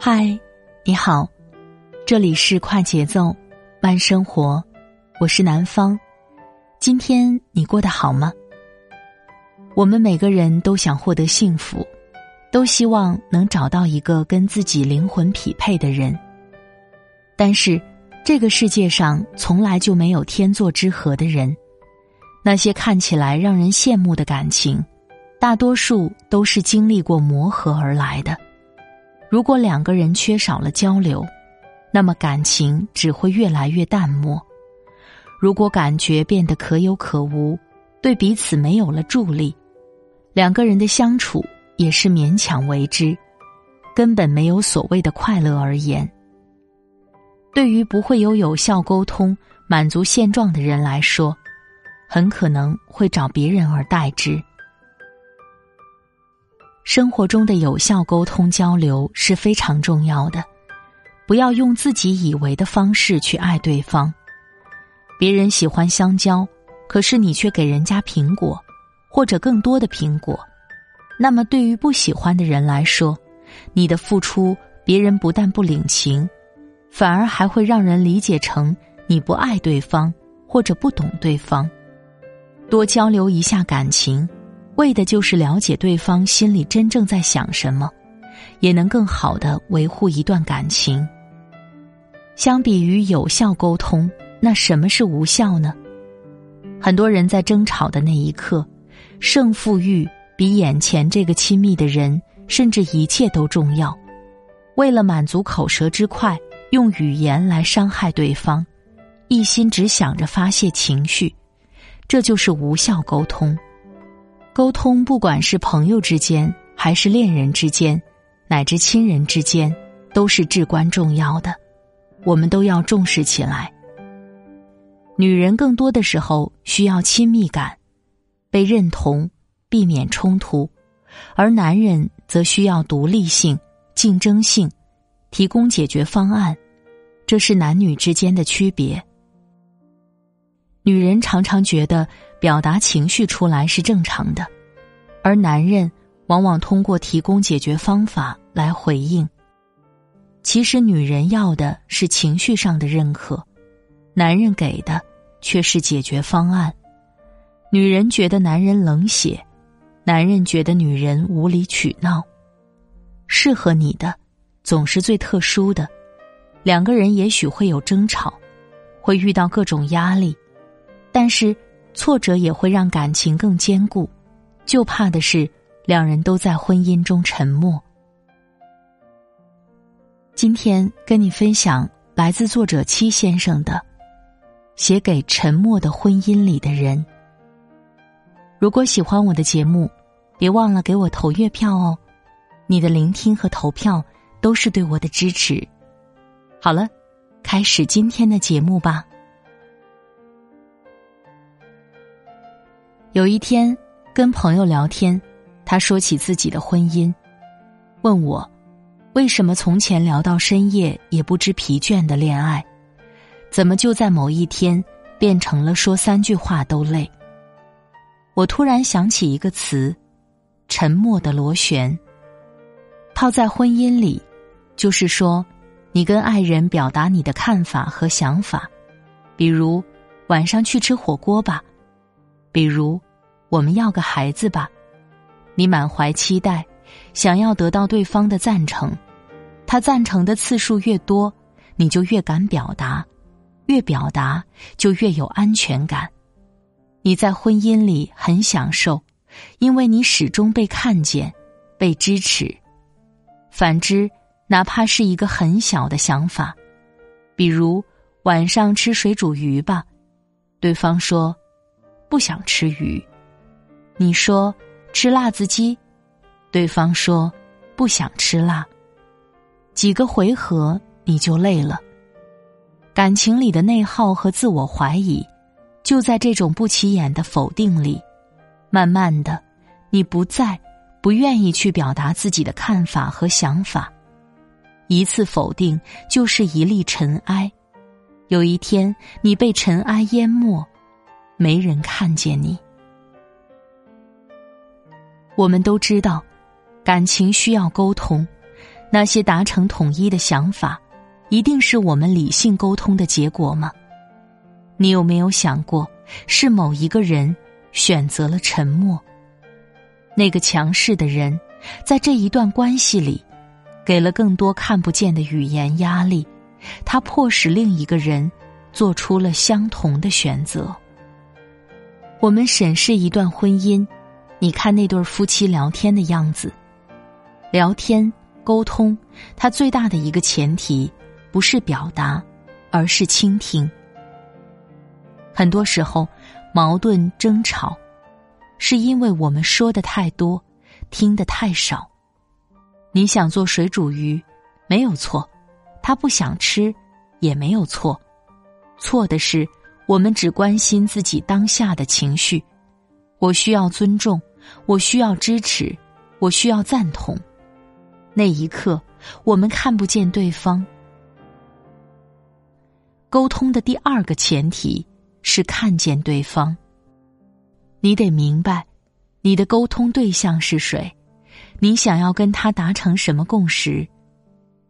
嗨，你好，这里是快节奏慢生活，我是南方。今天你过得好吗？我们每个人都想获得幸福，都希望能找到一个跟自己灵魂匹配的人。但是，这个世界上从来就没有天作之合的人。那些看起来让人羡慕的感情，大多数都是经历过磨合而来的。如果两个人缺少了交流，那么感情只会越来越淡漠；如果感觉变得可有可无，对彼此没有了助力，两个人的相处也是勉强为之，根本没有所谓的快乐而言。对于不会有有效沟通、满足现状的人来说。很可能会找别人而代之。生活中的有效沟通交流是非常重要的，不要用自己以为的方式去爱对方。别人喜欢香蕉，可是你却给人家苹果，或者更多的苹果，那么对于不喜欢的人来说，你的付出别人不但不领情，反而还会让人理解成你不爱对方或者不懂对方。多交流一下感情，为的就是了解对方心里真正在想什么，也能更好的维护一段感情。相比于有效沟通，那什么是无效呢？很多人在争吵的那一刻，胜负欲比眼前这个亲密的人，甚至一切都重要。为了满足口舌之快，用语言来伤害对方，一心只想着发泄情绪。这就是无效沟通。沟通，不管是朋友之间，还是恋人之间，乃至亲人之间，都是至关重要的。我们都要重视起来。女人更多的时候需要亲密感，被认同，避免冲突；而男人则需要独立性、竞争性，提供解决方案。这是男女之间的区别。女人常常觉得表达情绪出来是正常的，而男人往往通过提供解决方法来回应。其实，女人要的是情绪上的认可，男人给的却是解决方案。女人觉得男人冷血，男人觉得女人无理取闹。适合你的总是最特殊的，两个人也许会有争吵，会遇到各种压力。但是，挫折也会让感情更坚固，就怕的是两人都在婚姻中沉默。今天跟你分享来自作者七先生的《写给沉默的婚姻里的人》。如果喜欢我的节目，别忘了给我投月票哦！你的聆听和投票都是对我的支持。好了，开始今天的节目吧。有一天，跟朋友聊天，他说起自己的婚姻，问我为什么从前聊到深夜也不知疲倦的恋爱，怎么就在某一天变成了说三句话都累？我突然想起一个词：沉默的螺旋。套在婚姻里，就是说，你跟爱人表达你的看法和想法，比如晚上去吃火锅吧。比如，我们要个孩子吧，你满怀期待，想要得到对方的赞成，他赞成的次数越多，你就越敢表达，越表达就越有安全感。你在婚姻里很享受，因为你始终被看见，被支持。反之，哪怕是一个很小的想法，比如晚上吃水煮鱼吧，对方说。不想吃鱼，你说吃辣子鸡，对方说不想吃辣。几个回合你就累了。感情里的内耗和自我怀疑，就在这种不起眼的否定里，慢慢的，你不再不愿意去表达自己的看法和想法。一次否定就是一粒尘埃，有一天你被尘埃淹没，没人看见你。我们都知道，感情需要沟通，那些达成统一的想法。一定是我们理性沟通的结果吗？你有没有想过，是某一个人选择了沉默？那个强势的人，在这一段关系里，给了更多看不见的语言压力，他迫使另一个人做出了相同的选择。我们审视一段婚姻，你看那对夫妻聊天的样子，聊天沟通，它最大的一个前提。不是表达，而是倾听。很多时候，矛盾争吵，是因为我们说的太多，听的太少。你想做水煮鱼，没有错；他不想吃，也没有错。错的是，我们只关心自己当下的情绪。我需要尊重，我需要支持，我需要赞同。那一刻，我们看不见对方。沟通的第二个前提是看见对方。你得明白，你的沟通对象是谁，你想要跟他达成什么共识。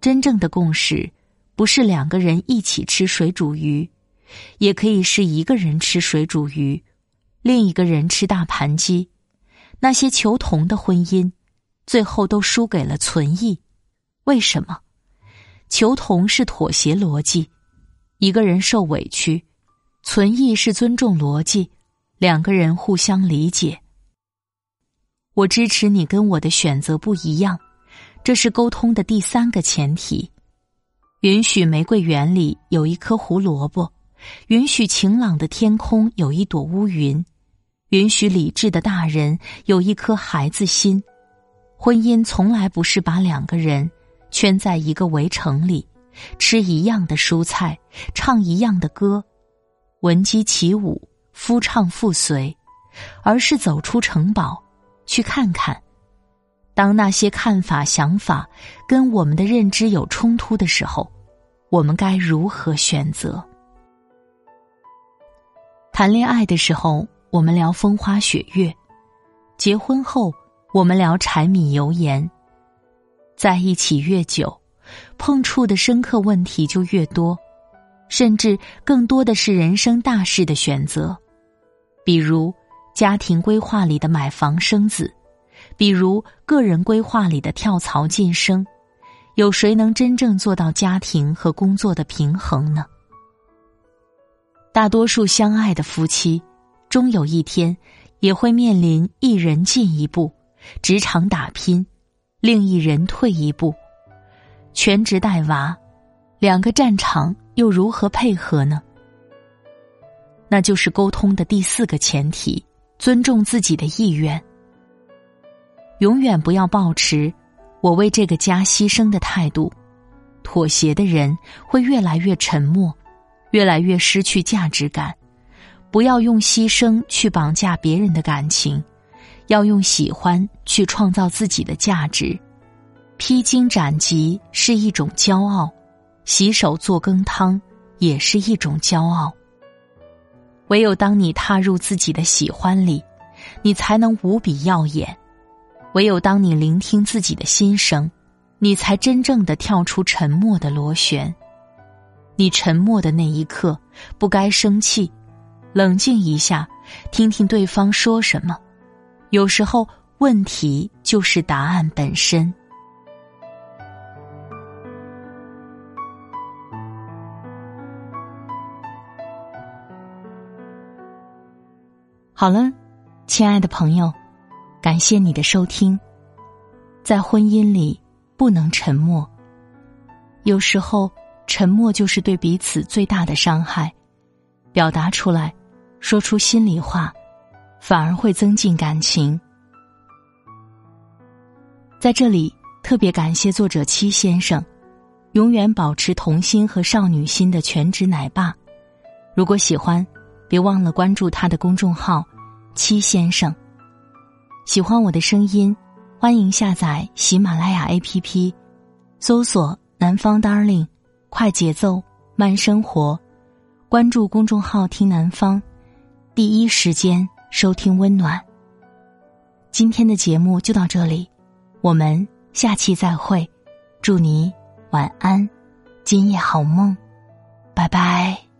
真正的共识不是两个人一起吃水煮鱼，也可以是一个人吃水煮鱼，另一个人吃大盘鸡。那些求同的婚姻，最后都输给了存异。为什么？求同是妥协逻辑。一个人受委屈，存异是尊重逻辑，两个人互相理解。我支持你跟我的选择不一样，这是沟通的第三个前提。允许玫瑰园里有一颗胡萝卜，允许晴朗的天空有一朵乌云，允许理智的大人有一颗孩子心。婚姻从来不是把两个人圈在一个围城里。吃一样的蔬菜，唱一样的歌，闻鸡起舞，夫唱妇随，而是走出城堡，去看看，当那些看法、想法跟我们的认知有冲突的时候，我们该如何选择？谈恋爱的时候，我们聊风花雪月；结婚后，我们聊柴米油盐。在一起越久。碰触的深刻问题就越多，甚至更多的是人生大事的选择，比如家庭规划里的买房生子，比如个人规划里的跳槽晋升，有谁能真正做到家庭和工作的平衡呢？大多数相爱的夫妻，终有一天也会面临一人进一步，职场打拼，另一人退一步。全职带娃，两个战场又如何配合呢？那就是沟通的第四个前提：尊重自己的意愿。永远不要抱持“我为这个家牺牲”的态度。妥协的人会越来越沉默，越来越失去价值感。不要用牺牲去绑架别人的感情，要用喜欢去创造自己的价值。披荆斩棘是一种骄傲，洗手做羹汤也是一种骄傲。唯有当你踏入自己的喜欢里，你才能无比耀眼；唯有当你聆听自己的心声，你才真正的跳出沉默的螺旋。你沉默的那一刻，不该生气，冷静一下，听听对方说什么。有时候，问题就是答案本身。好了，亲爱的朋友，感谢你的收听。在婚姻里不能沉默，有时候沉默就是对彼此最大的伤害。表达出来，说出心里话，反而会增进感情。在这里，特别感谢作者七先生，永远保持童心和少女心的全职奶爸。如果喜欢，别忘了关注他的公众号“七先生”。喜欢我的声音，欢迎下载喜马拉雅 APP，搜索“南方 Darling”，快节奏慢生活。关注公众号“听南方”，第一时间。收听温暖。今天的节目就到这里，我们下期再会。祝你晚安，今夜好梦，拜拜。